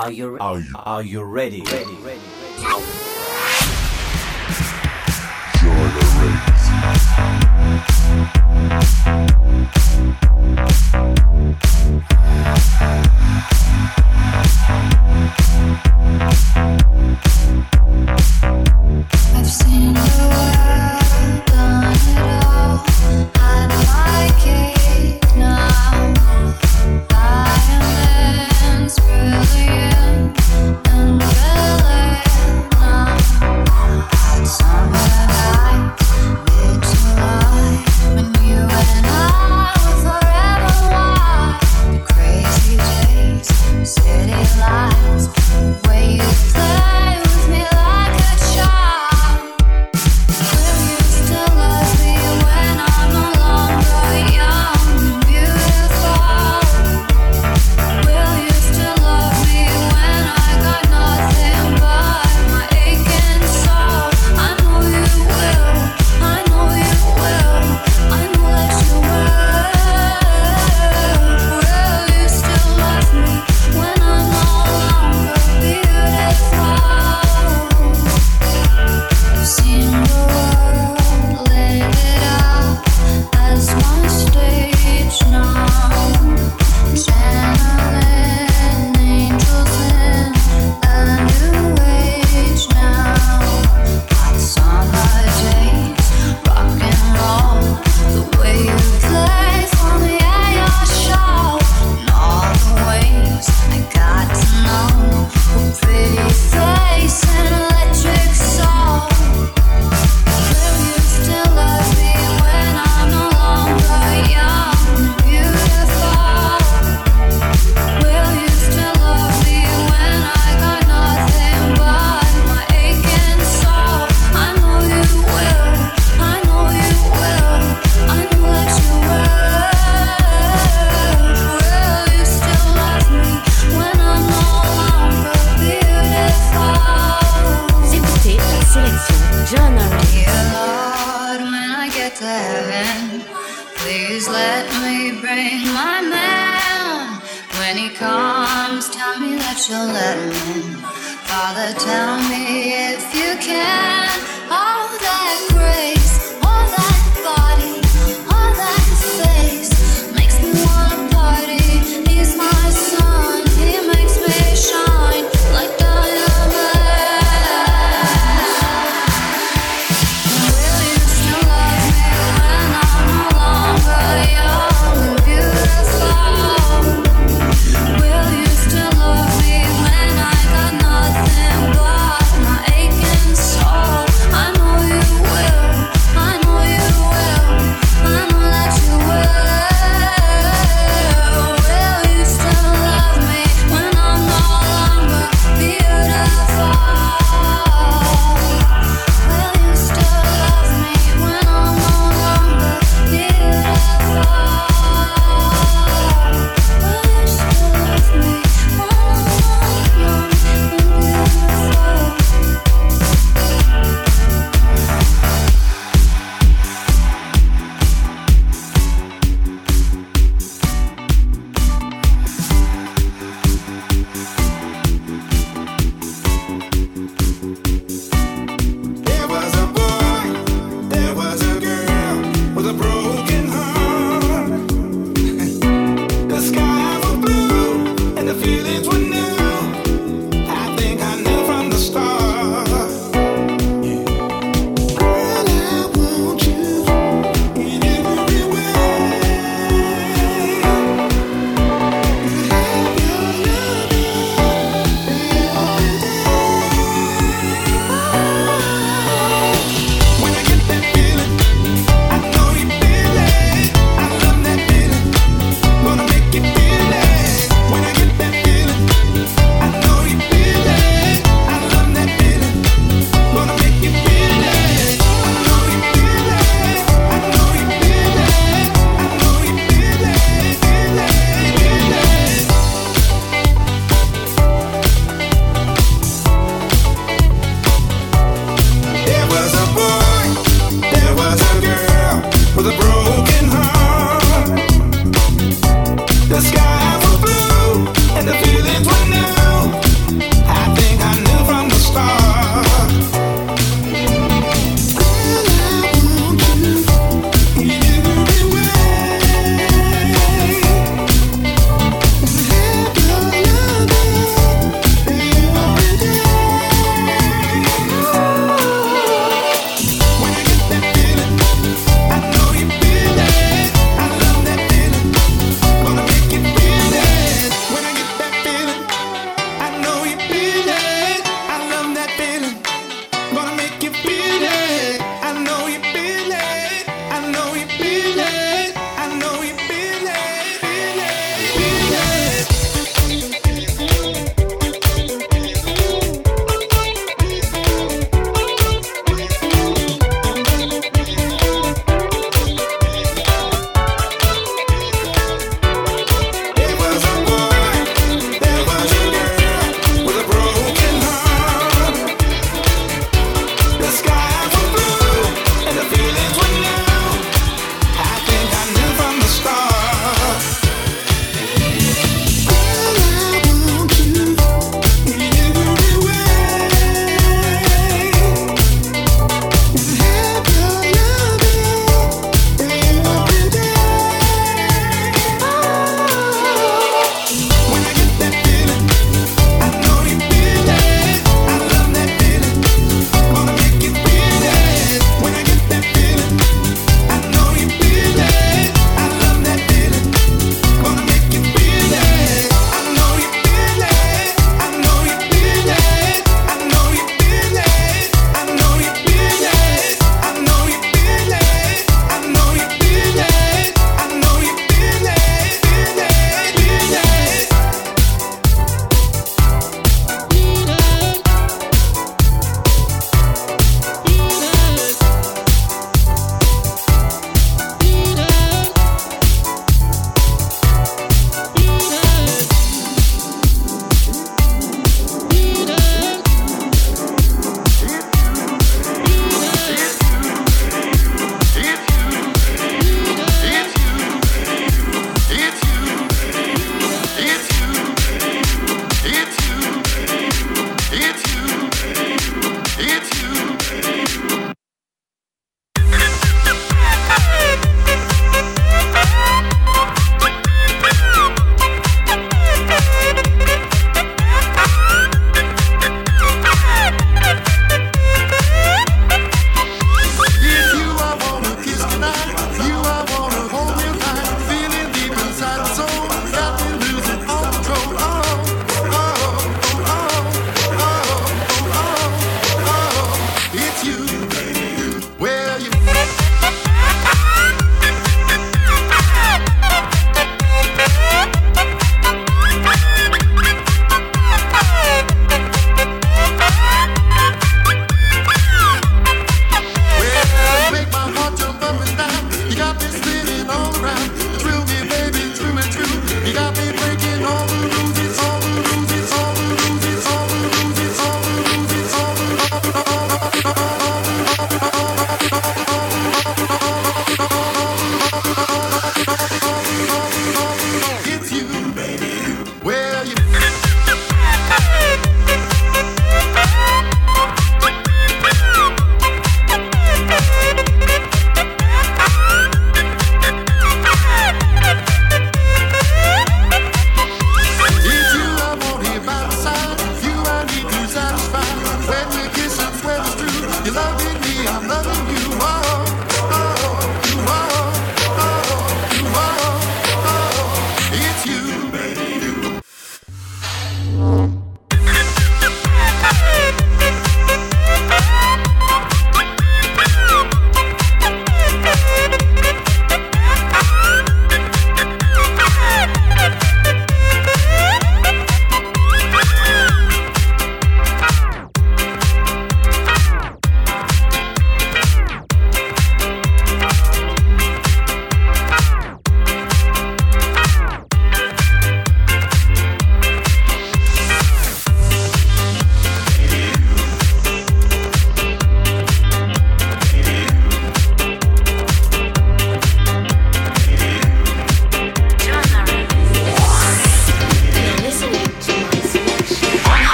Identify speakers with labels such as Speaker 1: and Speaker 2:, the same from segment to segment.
Speaker 1: Are you, are you, are you ready? Ready, ready, ready.
Speaker 2: I've seen the world, done it all. I like it now. I
Speaker 3: am.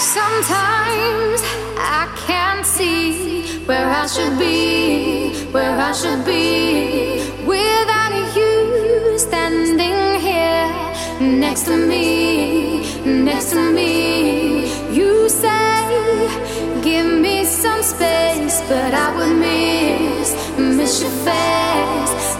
Speaker 4: Sometimes I can't see where I should be, where I should be without you standing here next to me, next to me. You say, give me some space, but I would miss, miss your face.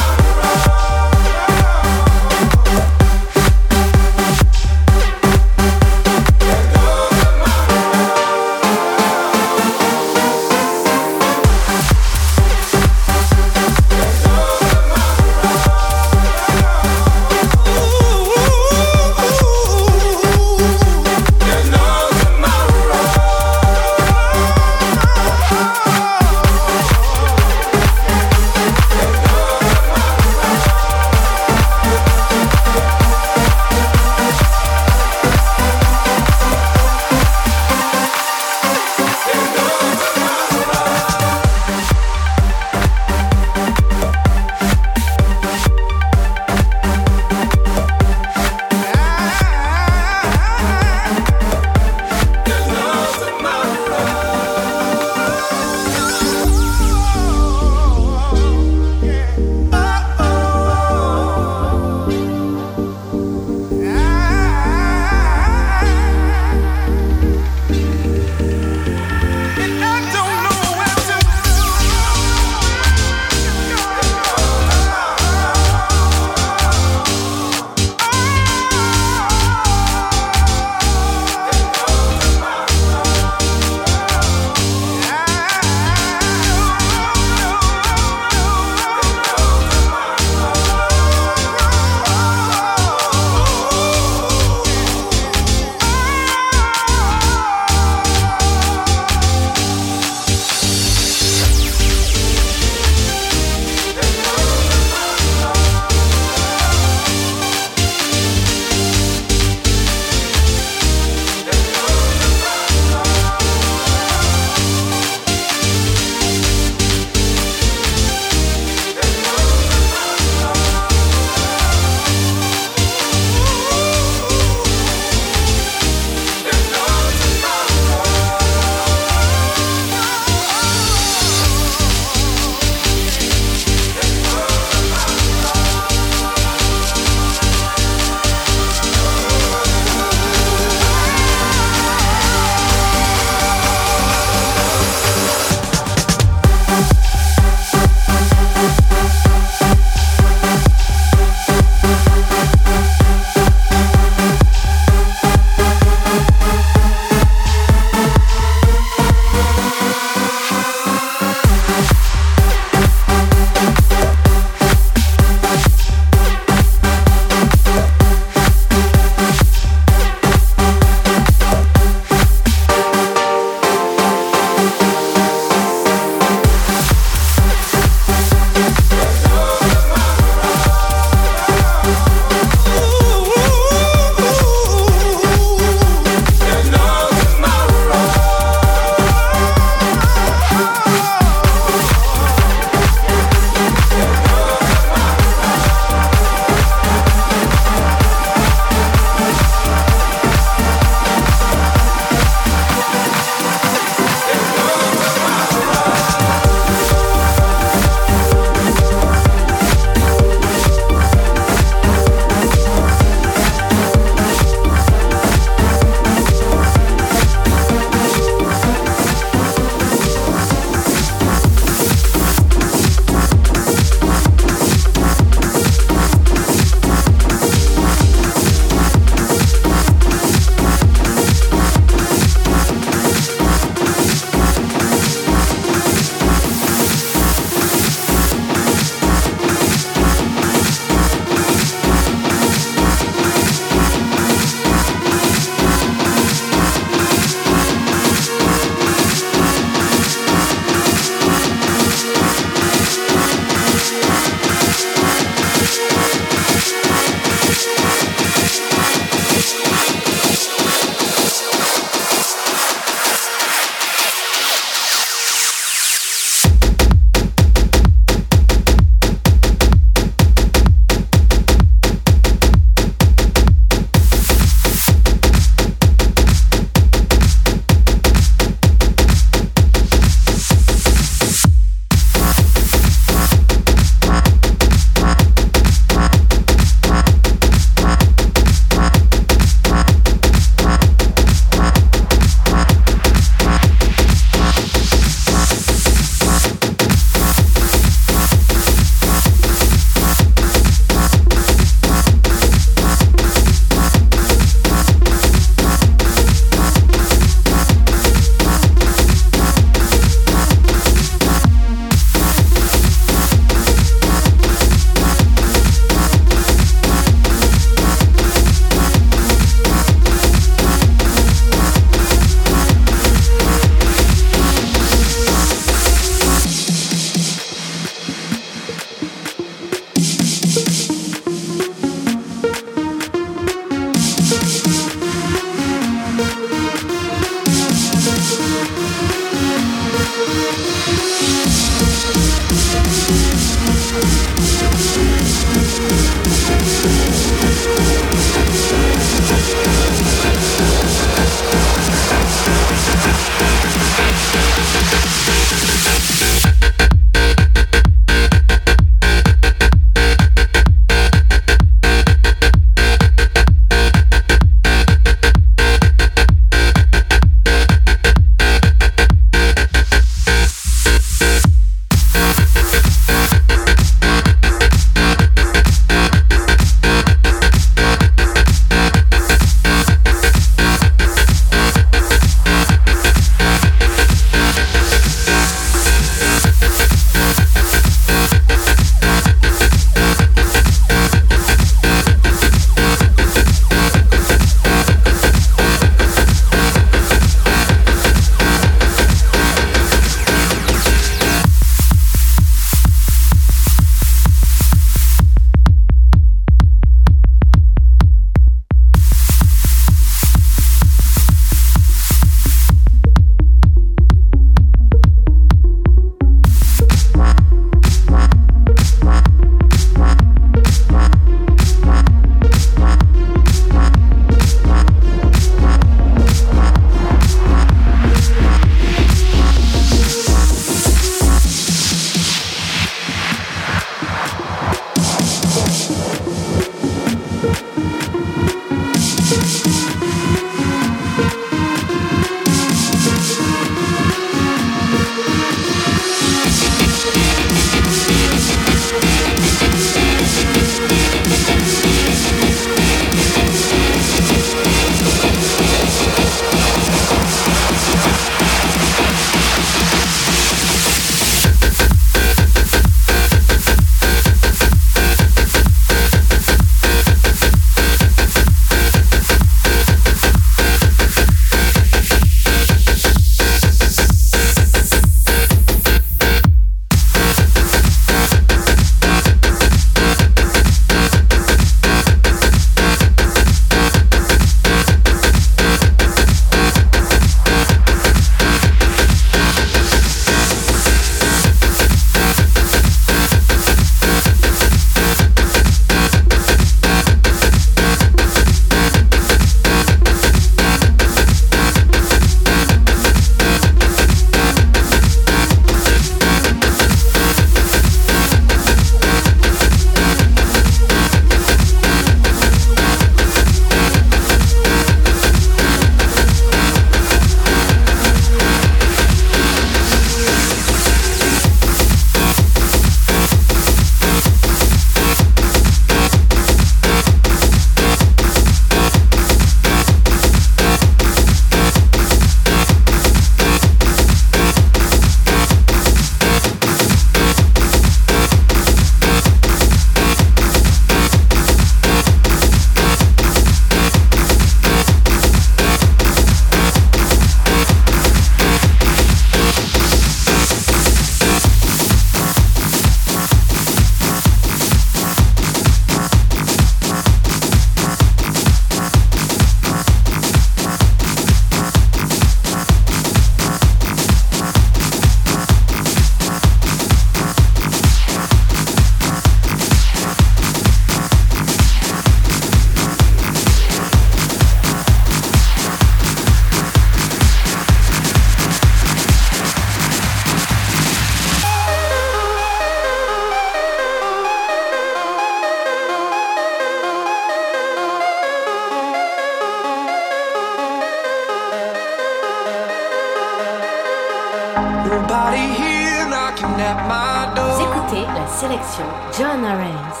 Speaker 4: Vous écoutez la sélection Joanna Rays.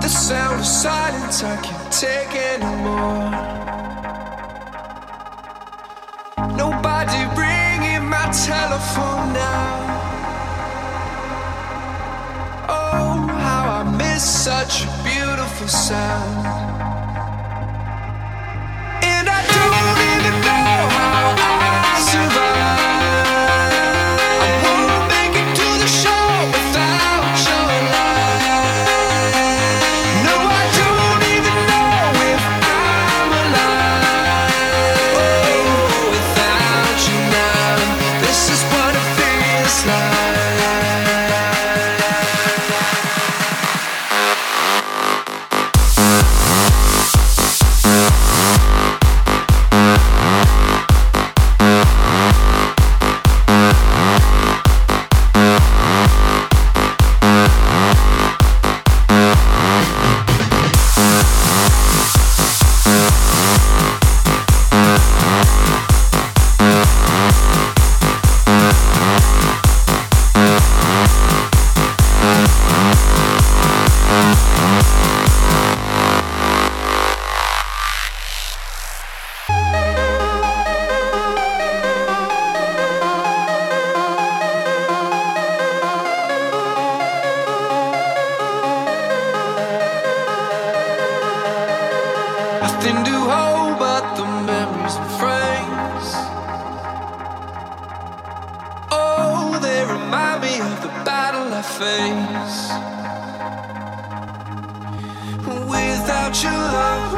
Speaker 4: The sound of silence, I can't take anymore. Nobody ringing my telephone now. Oh, how I miss such a beautiful sound. And I don't even know how I.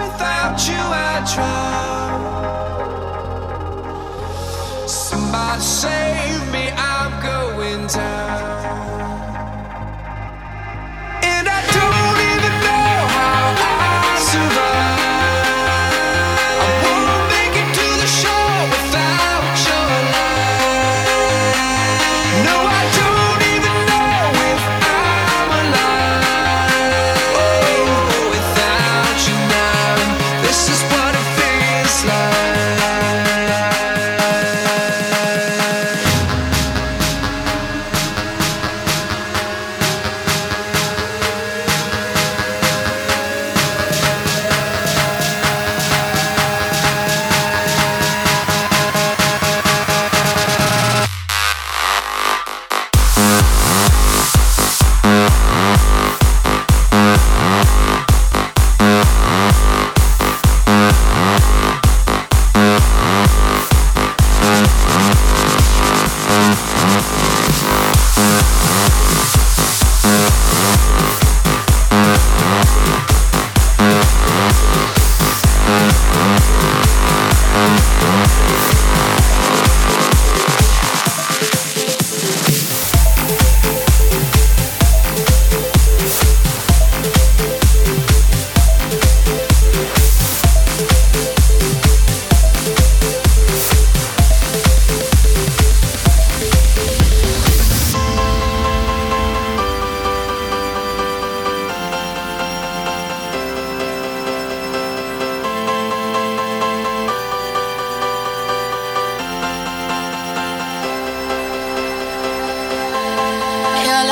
Speaker 4: without you I drown. Somebody save me, I'm going down.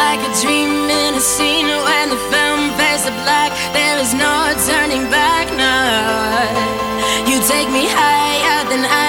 Speaker 4: Like a dream in a scene when the film fades to black. There is no turning back now. You take me higher than I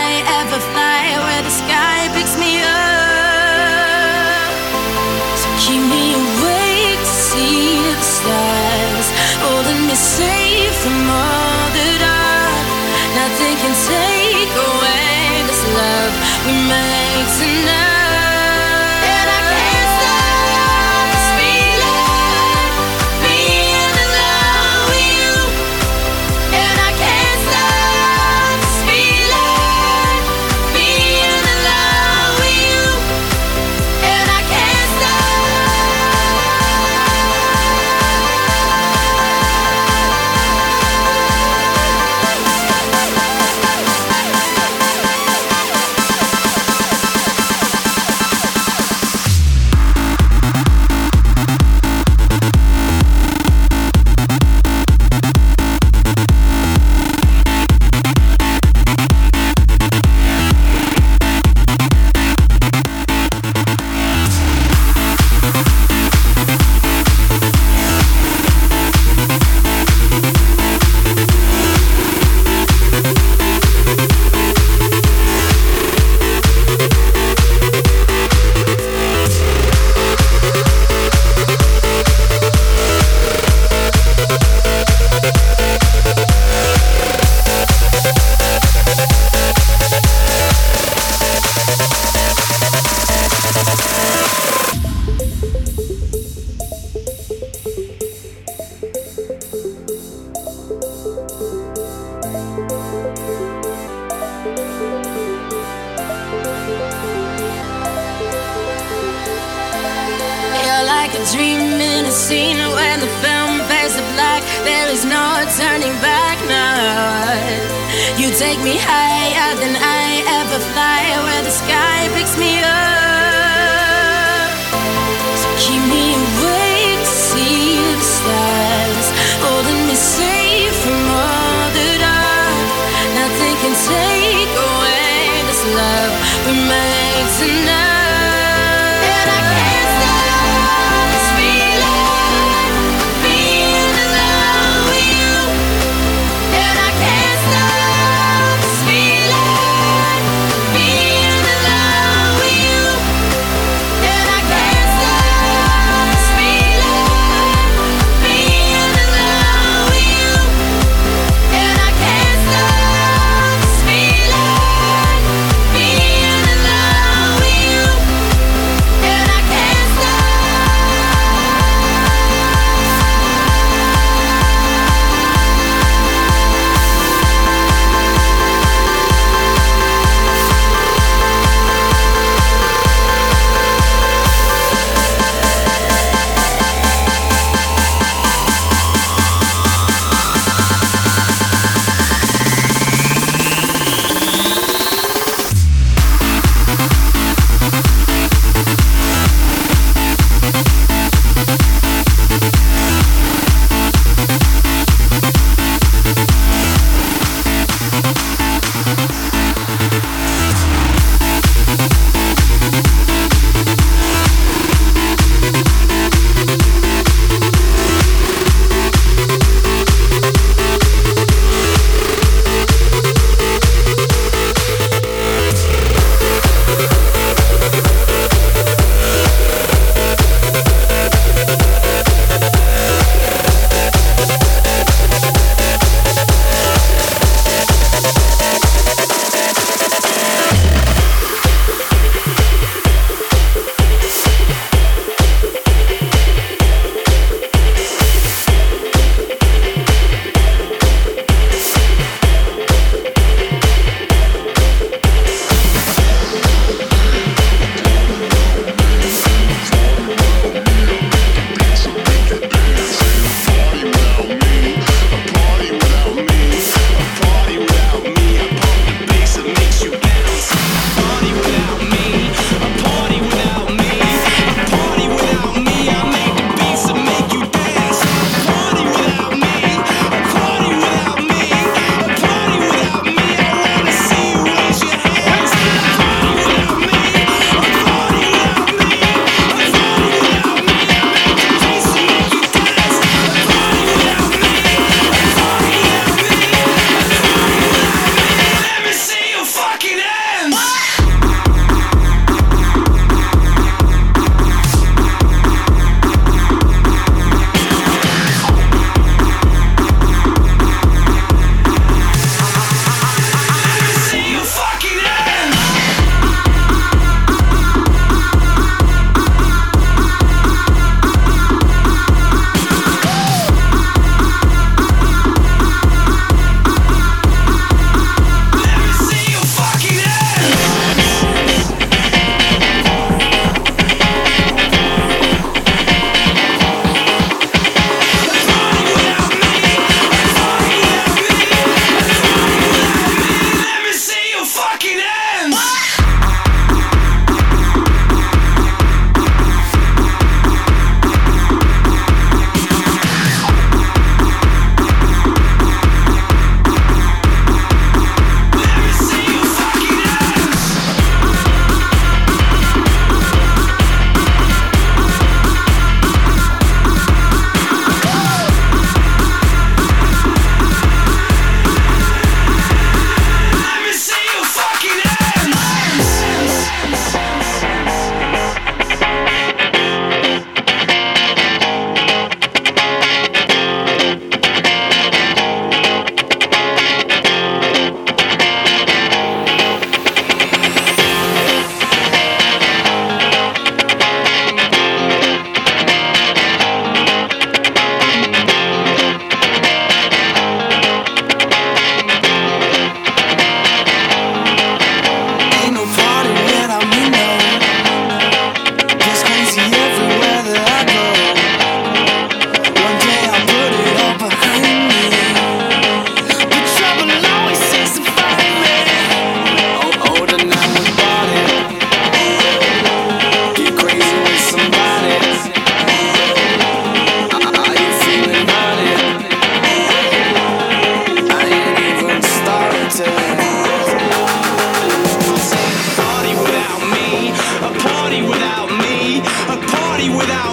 Speaker 4: like a dream in a scene when the film fades to black. There is no turning back now. You take me higher than I ever fly, where the sky picks me up.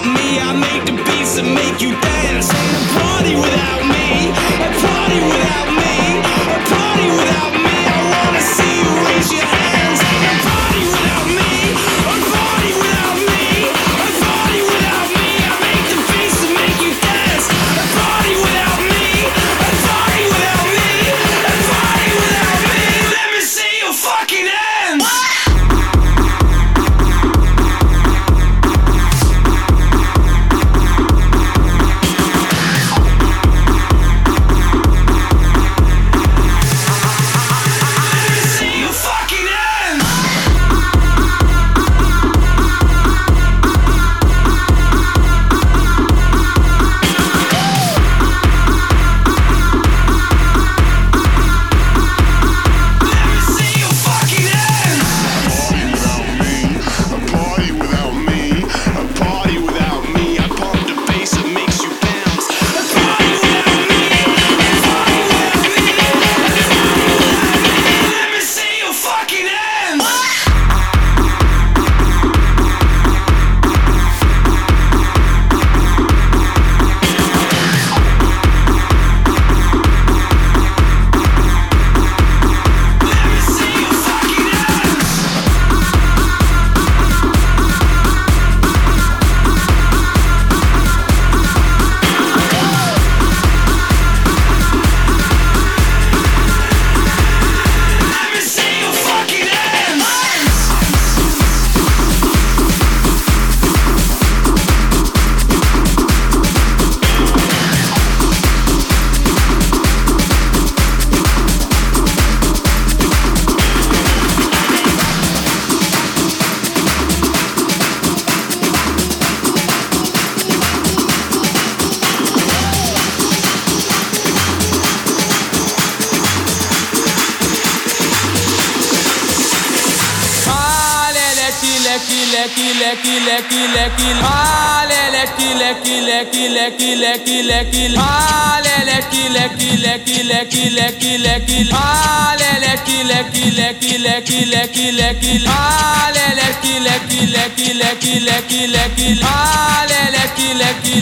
Speaker 4: me. I make the beats that make you
Speaker 5: dance. Ain't a party without me. A party without me. leki leki male leki leki leki leki leki leki male leki leki leki leki leki leki male leki leki leki leki leki leki male